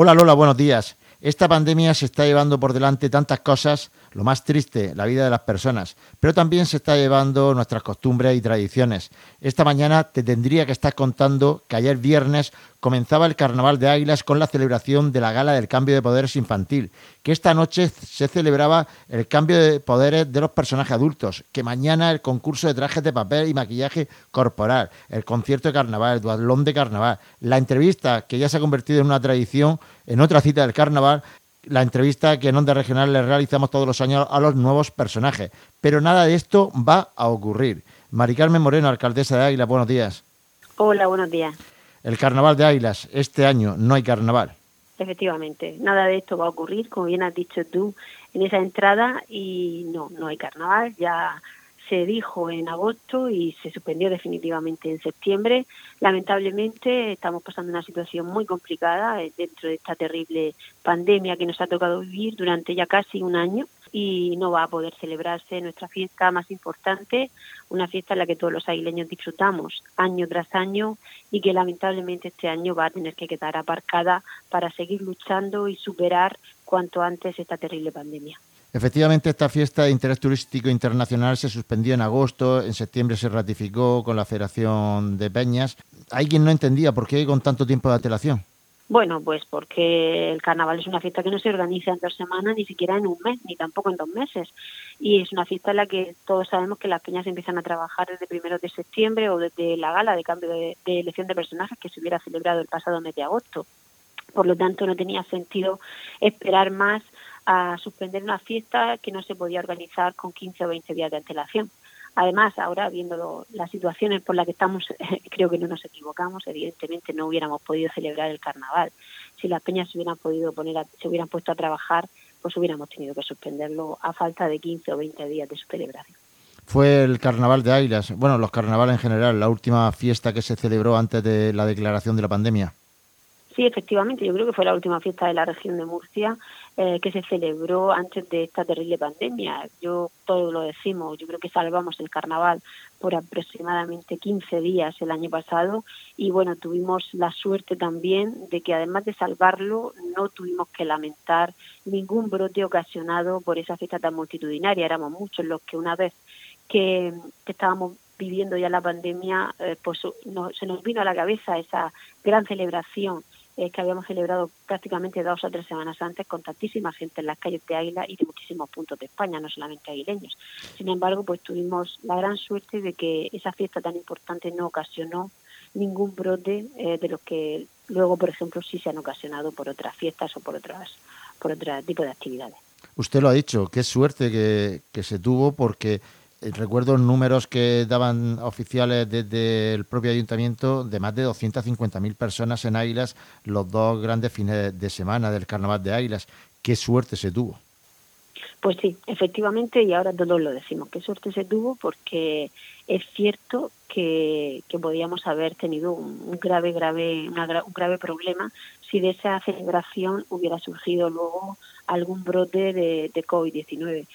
Hola Lola, buenos días. Esta pandemia se está llevando por delante tantas cosas, lo más triste, la vida de las personas, pero también se está llevando nuestras costumbres y tradiciones. Esta mañana te tendría que estar contando que ayer viernes comenzaba el Carnaval de Águilas con la celebración de la Gala del Cambio de Poderes Infantil, que esta noche se celebraba el cambio de poderes de los personajes adultos, que mañana el concurso de trajes de papel y maquillaje corporal, el concierto de carnaval, el duatlón de carnaval, la entrevista que ya se ha convertido en una tradición en otra cita del carnaval, la entrevista que en Onda Regional le realizamos todos los años a los nuevos personajes. Pero nada de esto va a ocurrir. Mari Carmen Moreno, alcaldesa de Águilas, buenos días. Hola, buenos días. El carnaval de Águilas, este año no hay carnaval. Efectivamente, nada de esto va a ocurrir, como bien has dicho tú en esa entrada, y no, no hay carnaval, ya se dijo en agosto y se suspendió definitivamente en septiembre. Lamentablemente estamos pasando una situación muy complicada eh, dentro de esta terrible pandemia que nos ha tocado vivir durante ya casi un año y no va a poder celebrarse nuestra fiesta más importante, una fiesta en la que todos los aguileños disfrutamos año tras año y que lamentablemente este año va a tener que quedar aparcada para seguir luchando y superar cuanto antes esta terrible pandemia. Efectivamente, esta fiesta de interés turístico internacional se suspendió en agosto, en septiembre se ratificó con la Federación de Peñas. Hay quien no entendía por qué con tanto tiempo de antelación. Bueno, pues porque el carnaval es una fiesta que no se organiza en dos semanas, ni siquiera en un mes, ni tampoco en dos meses. Y es una fiesta en la que todos sabemos que las peñas empiezan a trabajar desde primero de septiembre o desde la gala de cambio de, de elección de personajes que se hubiera celebrado el pasado mes de agosto. Por lo tanto, no tenía sentido esperar más a suspender una fiesta que no se podía organizar con 15 o 20 días de antelación. Además, ahora viendo las situaciones por las que estamos, creo que no nos equivocamos. Evidentemente, no hubiéramos podido celebrar el carnaval. Si las peñas se hubieran podido poner, se hubieran puesto a trabajar, pues hubiéramos tenido que suspenderlo a falta de 15 o 20 días de su celebración. Fue el Carnaval de Águilas, bueno, los carnavales en general, la última fiesta que se celebró antes de la declaración de la pandemia. Sí, efectivamente, yo creo que fue la última fiesta de la región de Murcia eh, que se celebró antes de esta terrible pandemia. Yo todo lo decimos, yo creo que salvamos el carnaval por aproximadamente 15 días el año pasado y bueno, tuvimos la suerte también de que además de salvarlo no tuvimos que lamentar ningún brote ocasionado por esa fiesta tan multitudinaria. Éramos muchos los que una vez que, estábamos viviendo ya la pandemia, eh, pues se nos vino a la cabeza esa gran celebración que habíamos celebrado prácticamente dos o tres semanas antes con tantísima gente en las calles de Águila y de muchísimos puntos de España, no solamente aguileños. Sin embargo, pues tuvimos la gran suerte de que esa fiesta tan importante no ocasionó ningún brote eh, de los que luego, por ejemplo, sí se han ocasionado por otras fiestas o por otras por otro tipo de actividades. Usted lo ha dicho, qué suerte que, que se tuvo porque eh, recuerdo números que daban oficiales desde el propio ayuntamiento de más de 250.000 personas en Águilas los dos grandes fines de semana del Carnaval de Águilas. Qué suerte se tuvo. Pues sí, efectivamente, y ahora todos lo decimos, qué suerte se tuvo porque es cierto que, podíamos haber tenido un, grave, grave, un grave problema si de esa celebración hubiera surgido luego algún brote de, de COVID-19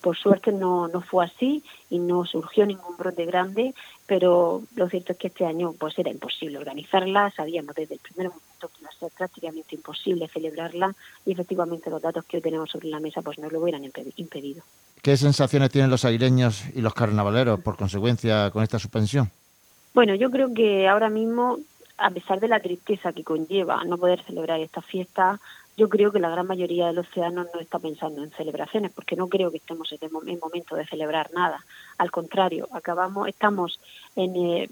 por suerte no, no fue así y no surgió ningún brote grande, pero lo cierto es que este año pues era imposible organizarla, sabíamos desde el primer momento que iba a ser prácticamente imposible celebrarla y efectivamente los datos que hoy tenemos sobre la mesa pues no lo hubieran impedido. ¿Qué sensaciones tienen los aireños y los carnavaleros por consecuencia con esta suspensión? Bueno, yo creo que ahora mismo, a pesar de la tristeza que conlleva no poder celebrar esta fiesta, yo creo que la gran mayoría de los ciudadanos no está pensando en celebraciones, porque no creo que estemos en momento de celebrar nada. Al contrario, acabamos, estamos en, eh,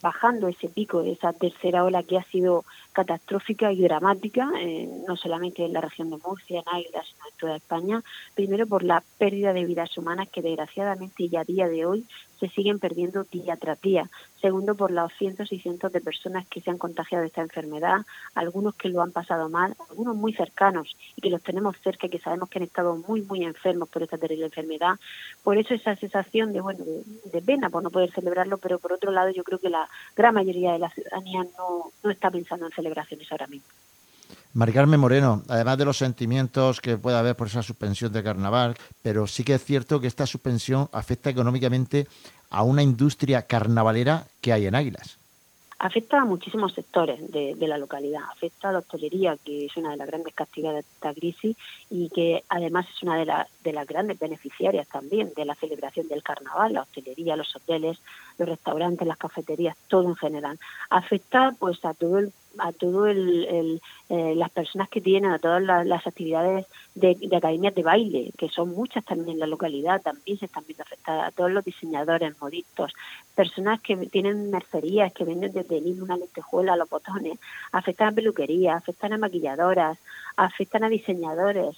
bajando ese pico de esa tercera ola que ha sido catastrófica y dramática, eh, no solamente en la región de Murcia, en Águila, sino en toda España. Primero por la pérdida de vidas humanas que desgraciadamente ya a día de hoy se siguen perdiendo día tras día. Segundo, por los cientos y cientos de personas que se han contagiado de esta enfermedad, algunos que lo han pasado mal, algunos muy cercanos y que los tenemos cerca y que sabemos que han estado muy, muy enfermos por esta terrible enfermedad. Por eso esa sensación de, bueno, de, pena por no poder celebrarlo, pero por otro lado yo creo que la gran mayoría de la ciudadanía no, no está pensando en celebraciones ahora mismo. Mari Moreno, además de los sentimientos que pueda haber por esa suspensión de carnaval, pero sí que es cierto que esta suspensión afecta económicamente a una industria carnavalera que hay en Águilas. afecta a muchísimos sectores de, la localidad. Afecta a la hostelería, que es una de las grandes castigadas de esta crisis y que además es una de, de las grandes beneficiarias también de la celebración del carnaval, la hostelería, los hoteles, los restaurantes, las cafeterías, todo en general. Afecta pues a todo el a todo el, eh, las personas que tienen, a todas las, actividades de, academias de baile, que son muchas también en la localidad, también se están viendo afectadas, a todos los diseñadores, modistas, personas que tienen mercerías, que venden desde el una lentejuela, los botones, afectan a peluquerías, afectan a maquilladoras, afectan a diseñadores,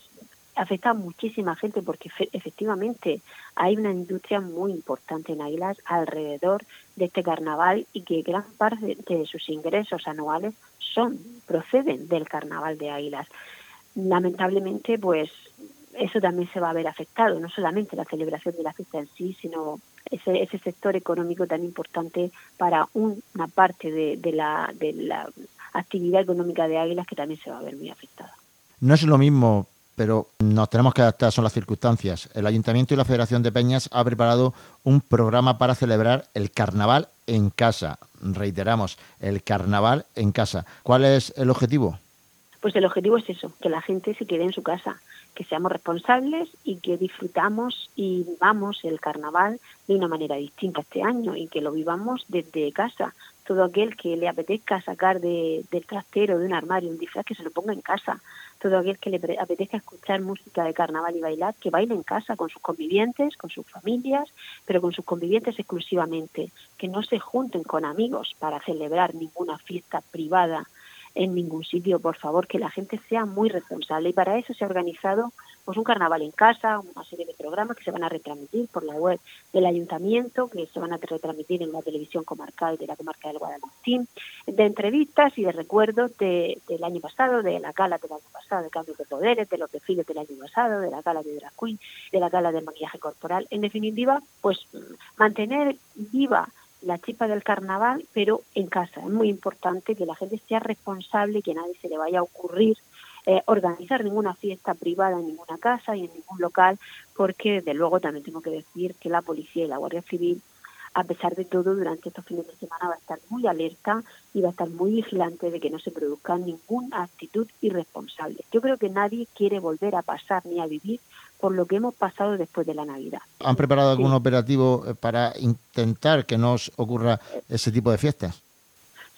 afecta a muchísima gente porque efectivamente hay una industria muy importante en Águilas alrededor de este carnaval y que gran parte de sus ingresos anuales son proceden del carnaval de Águilas. Lamentablemente, pues eso también se va a ver afectado, no solamente la celebración de la fiesta en sí, sino ese, ese sector económico tan importante para una parte de, de, la, de la actividad económica de Águilas que también se va a ver muy afectada. No es lo mismo pero nos tenemos que adaptar, son las circunstancias. El Ayuntamiento y la Federación de Peñas ha preparado un programa para celebrar el carnaval en casa. Reiteramos, el carnaval en casa. ¿Cuál es el objetivo? Pues el objetivo es eso, que la gente se quede en su casa, que seamos responsables y que disfrutamos y vivamos el carnaval de una manera distinta este año y que lo vivamos desde casa. Todo aquel que le apetezca sacar del trastero, de un armario, un disfraz, que se lo ponga en casa. Todo aquel que le apetezca escuchar música de carnaval y bailar, que baile en casa con sus convivientes, con sus familias, pero con sus convivientes exclusivamente, que no se junten con amigos para celebrar ninguna fiesta privada en ningún sitio, por favor, que la gente sea muy responsable. Y para eso se ha organizado pues un carnaval en casa, una serie de programas que se van a retransmitir por la web del ayuntamiento, que se van a retransmitir en la televisión comarcal de la comarca del Guadalquivir, de entrevistas y de recuerdos del año pasado, de la gala del año pasado, de cambios de poderes, de los desfiles del año pasado, de la gala de drag queen, de la gala del maquillaje corporal. En definitiva, pues mantener viva la chispa del carnaval, pero en casa. Es muy importante que la gente sea responsable, que a nadie se le vaya a ocurrir eh, organizar ninguna fiesta privada en ninguna casa y en ningún local, porque desde luego también tengo que decir que la policía y la Guardia Civil, a pesar de todo, durante estos fines de semana va a estar muy alerta y va a estar muy vigilante de que no se produzca ninguna actitud irresponsable. Yo creo que nadie quiere volver a pasar ni a vivir por lo que hemos pasado después de la Navidad. ¿Han preparado algún operativo eh, para intentar que no ocurra ese tipo de fiestas?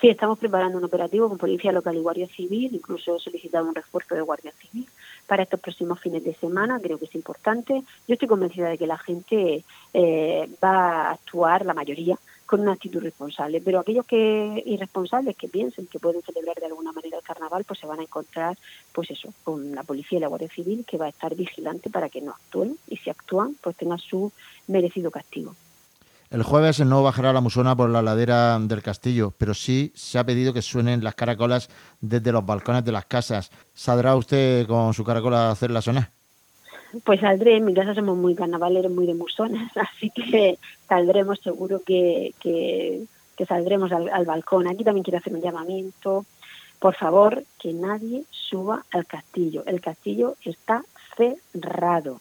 Sí, estamos preparando un operativo con Policía Local y Guardia Civil, incluso he solicitado un refuerzo de Guardia Civil para estos próximos fines de semana, creo que es importante. Yo estoy convencida de que la gente eh, va a actuar, la mayoría, con una actitud responsable, pero aquellos que irresponsables que piensen que pueden celebrar de alguna manera el carnaval, pues se van a encontrar, pues eso, con la policía y la Guardia Civil que va a estar vigilante para que no actúen y si actúan, pues tengan su merecido castigo. El jueves no bajará la musona por la ladera del castillo, pero sí se ha pedido que suenen las caracolas desde los balcones de las casas. ¿Saldrá usted con su caracola a hacer la sonar? Pues saldré, en mi casa somos muy carnavaleros, muy de musonas, así que saldremos seguro que, que, saldremos al, al balcón. Aquí también quiero hacer un llamamiento. Por favor, que nadie suba al castillo. El castillo está cerrado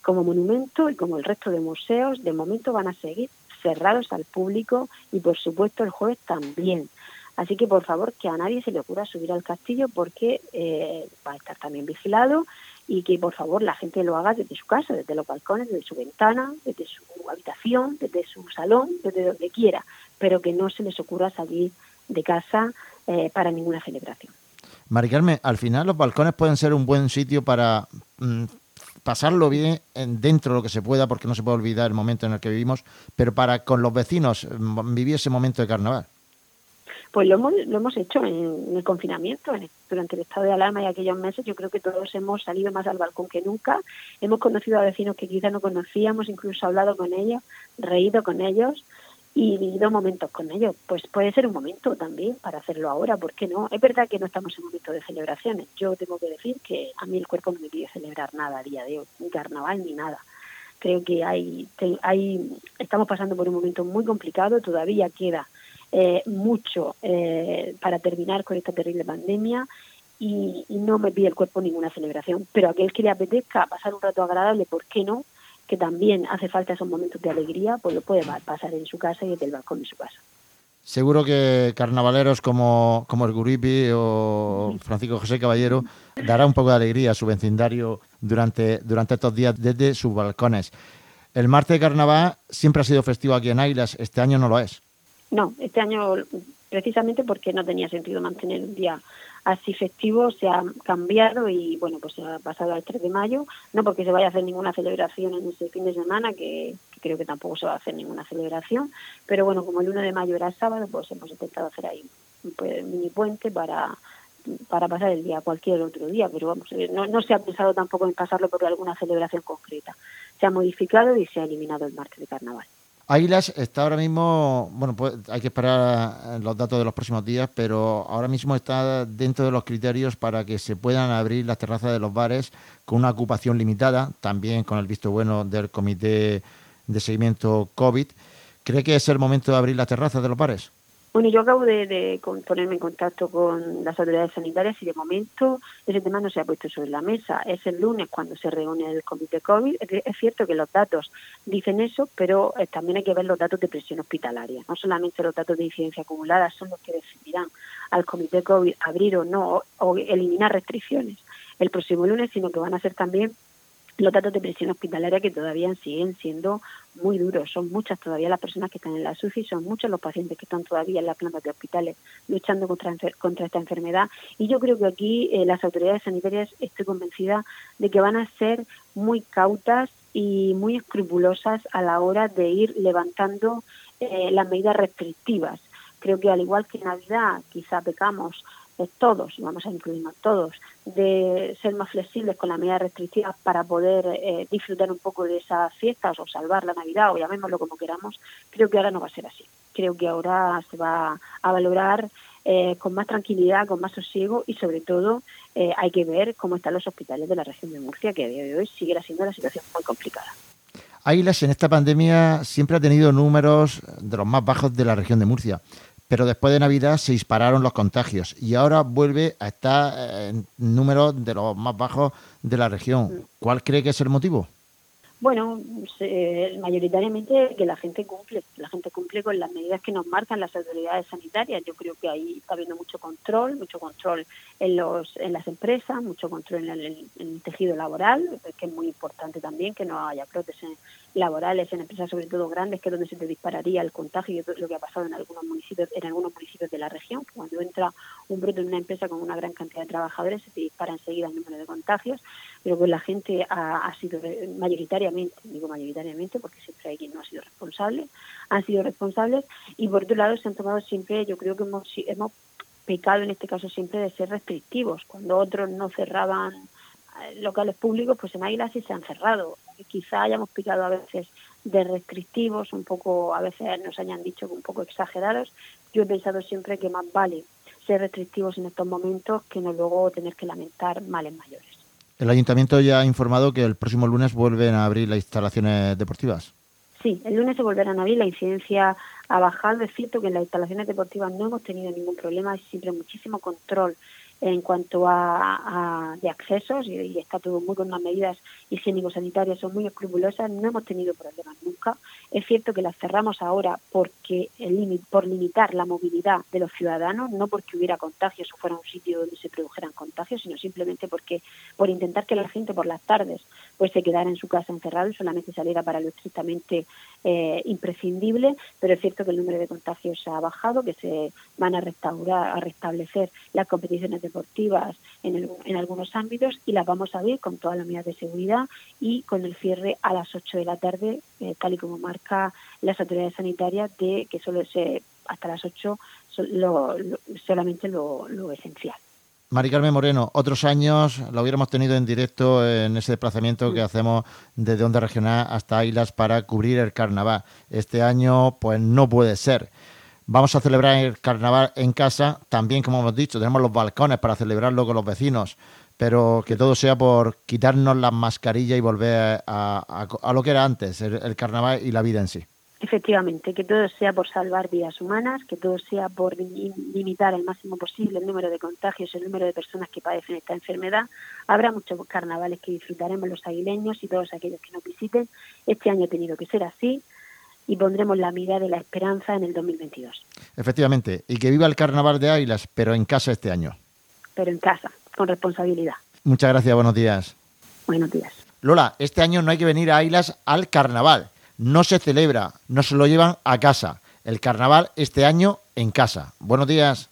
como monumento y como el resto de museos, de momento van a seguir cerrados al público y por supuesto el jueves también. Así que por favor que a nadie se le ocurra subir al castillo porque eh, va a estar también vigilado y que por favor la gente lo haga desde su casa, desde los balcones, desde su ventana, desde su habitación, desde su salón, desde donde quiera, pero que no se les ocurra salir de casa eh, para ninguna celebración. Mari Carmen, al final los balcones pueden ser un buen sitio para mm, pasarlo bien dentro de lo que se pueda, porque no se puede olvidar el momento en el que vivimos, pero para con los vecinos mm, vivir ese momento de carnaval. Pues lo hemos, lo hemos hecho en, el confinamiento, durante el estado de alarma y aquellos meses. Yo creo que todos hemos salido más al balcón que nunca. Hemos conocido a vecinos que quizá no conocíamos, incluso hablado con ellos, reído con ellos y vivido momentos con ellos. Pues puede ser un momento también para hacerlo ahora, ¿por qué no? Es verdad que no estamos en un momento de celebraciones. Yo tengo que decir que a mí el cuerpo no me pide celebrar nada a día de hoy, ni carnaval ni nada. Creo que hay, hay estamos pasando por un momento muy complicado, todavía queda eh, mucho eh, para terminar con esta terrible pandemia y, y no me pide el cuerpo ninguna celebración. Pero aquel que le apetezca pasar un rato agradable, ¿por qué no? Que también hace falta esos momentos de alegría, pues lo puede pasar en su casa y desde el balcón de su casa. Seguro que carnavaleros como, como el Guripi o Francisco José Caballero dará un poco de alegría a su vecindario durante, durante estos días desde sus balcones. El martes de carnaval siempre ha sido festivo aquí en Águilas, este año no lo es. No, este año precisamente porque no tenía sentido mantener un día así festivo se ha cambiado y bueno pues se ha pasado al 3 de mayo. No porque se vaya a hacer ninguna celebración en ese fin de semana que, creo que tampoco se va a hacer ninguna celebración pero bueno como el 1 de mayo era sábado pues hemos intentado hacer ahí un mini puente para para pasar el día cualquier otro día pero vamos eh, no, no se ha pensado tampoco en pasarlo por alguna celebración concreta. Se ha modificado y se ha eliminado el martes de carnaval Águilas está ahora mismo, bueno, pues hay que esperar los datos de los próximos días, pero ahora mismo está dentro de los criterios para que se puedan abrir las terrazas de los bares con una ocupación limitada, también con el visto bueno del Comité de Seguimiento COVID. ¿Cree que es el momento de abrir las terrazas de los bares? Bueno, yo acabo de, ponerme en contacto con las autoridades sanitarias y de momento ese tema no se ha puesto sobre la mesa. Es el lunes cuando se reúne el comité COVID. Es cierto que los datos dicen eso, pero eh, también hay que ver los datos de presión hospitalaria. No solamente los datos de incidencia acumulada son los que decidirán al comité COVID abrir o no o eliminar restricciones el próximo lunes, sino que van a ser también los datos de presión hospitalaria que todavía siguen siendo muy duros. Son muchas todavía las personas que están en la SUCI, son muchos los pacientes que están todavía en las plantas de hospitales luchando contra, contra esta enfermedad. Y yo creo que aquí eh, las autoridades sanitarias estoy convencida de que van a ser muy cautas y muy escrupulosas a la hora de ir levantando eh, las medidas restrictivas. Creo que al igual que en Navidad quizá pecamos todos, y vamos a incluirnos todos, de ser más flexibles con las medidas restrictivas para poder eh, disfrutar un poco de esas fiestas o salvar la Navidad o llamémoslo como queramos, creo que ahora no va a ser así. Creo que ahora se va a valorar eh, con más tranquilidad, con más sosiego y sobre todo eh, hay que ver cómo están los hospitales de la región de Murcia, que a día de hoy sigue siendo una situación muy complicada. Águilas en esta pandemia siempre ha tenido números de los más bajos de la región de Murcia pero después de Navidad se dispararon los contagios y ahora vuelve a estar en números de los más bajos de la región. ¿Cuál cree que es el motivo? Bueno, mayoritariamente que la gente cumple, la gente cumple con las medidas que nos marcan las autoridades sanitarias. Yo creo que ahí está habiendo mucho control, mucho control en los en las empresas, mucho control en el, tejido laboral, que es muy importante también que no haya prótesis laborales en empresas sobre todo grandes, que es donde se te dispararía el contagio, y lo que ha pasado en algunos municipios, en algunos municipios de la región, cuando entra un brote en una empresa con una gran cantidad de trabajadores se te dispara enseguida el número de contagios, pero pues la gente ha, sido mayoritariamente, digo mayoritariamente porque siempre hay quien no ha sido responsable, han sido responsables y por otro lado se han tomado siempre, yo creo que hemos, hemos pecado en este caso siempre de ser restrictivos, cuando otros no cerraban eh, locales públicos, pues en Águila sí se han cerrado. Quizá hayamos picado a veces de restrictivos, un poco, a veces nos hayan dicho un poco exagerados. Yo he pensado siempre que más vale ser restrictivos en estos momentos que no luego tener que lamentar males mayores. El ayuntamiento ya ha informado que el próximo lunes vuelven a abrir las instalaciones deportivas. Sí, el lunes se volverán a abrir, la incidencia ha bajado. Es cierto que en las instalaciones deportivas no hemos tenido ningún problema, hay siempre muchísimo control en cuanto a, de accesos y, está todo muy con unas medidas higiénico-sanitarias son muy escrupulosas, no hemos tenido problemas nunca. Es cierto que las cerramos ahora porque el por limitar la movilidad de los ciudadanos, no porque hubiera contagios o fuera un sitio donde se produjeran contagios, sino simplemente porque por intentar que la gente por las tardes pues se quedara en su casa encerrado y solamente saliera para lo estrictamente eh, imprescindible, pero es cierto que el número de contagios ha bajado, que se van a restaurar, a restablecer las competiciones deportivas en, en algunos ámbitos y las vamos a ver con todas las medidas de seguridad y con el cierre a las 8 de la tarde, eh, tal y como marca las autoridades sanitarias, de que solo se hasta las 8 solamente lo, lo esencial. Mari Carmen Moreno, otros años lo hubiéramos tenido en directo en ese desplazamiento que hacemos desde Onda Regional hasta Ailas para cubrir el carnaval. Este año, pues no puede ser. Vamos a celebrar el carnaval en casa, también como hemos dicho, tenemos los balcones para celebrarlo con los vecinos, pero que todo sea por quitarnos las mascarillas y volver a, lo que era antes, el carnaval y la vida en sí. Efectivamente, que todo sea por salvar vidas humanas, que todo sea por limitar al máximo posible el número de contagios, el número de personas que padecen esta enfermedad. Habrá muchos carnavales que disfrutaremos los aguileños y todos aquellos que nos visiten. Este año ha tenido que ser así y pondremos la mirada de la esperanza en el 2022. Efectivamente, y que viva el carnaval de Águilas, pero en casa este año. Pero en casa, con responsabilidad. Muchas gracias, buenos días. Buenos días. Lola, este año no hay que venir a Águilas al carnaval no se celebra, no se lo llevan a casa. El carnaval este año en casa. Buenos días.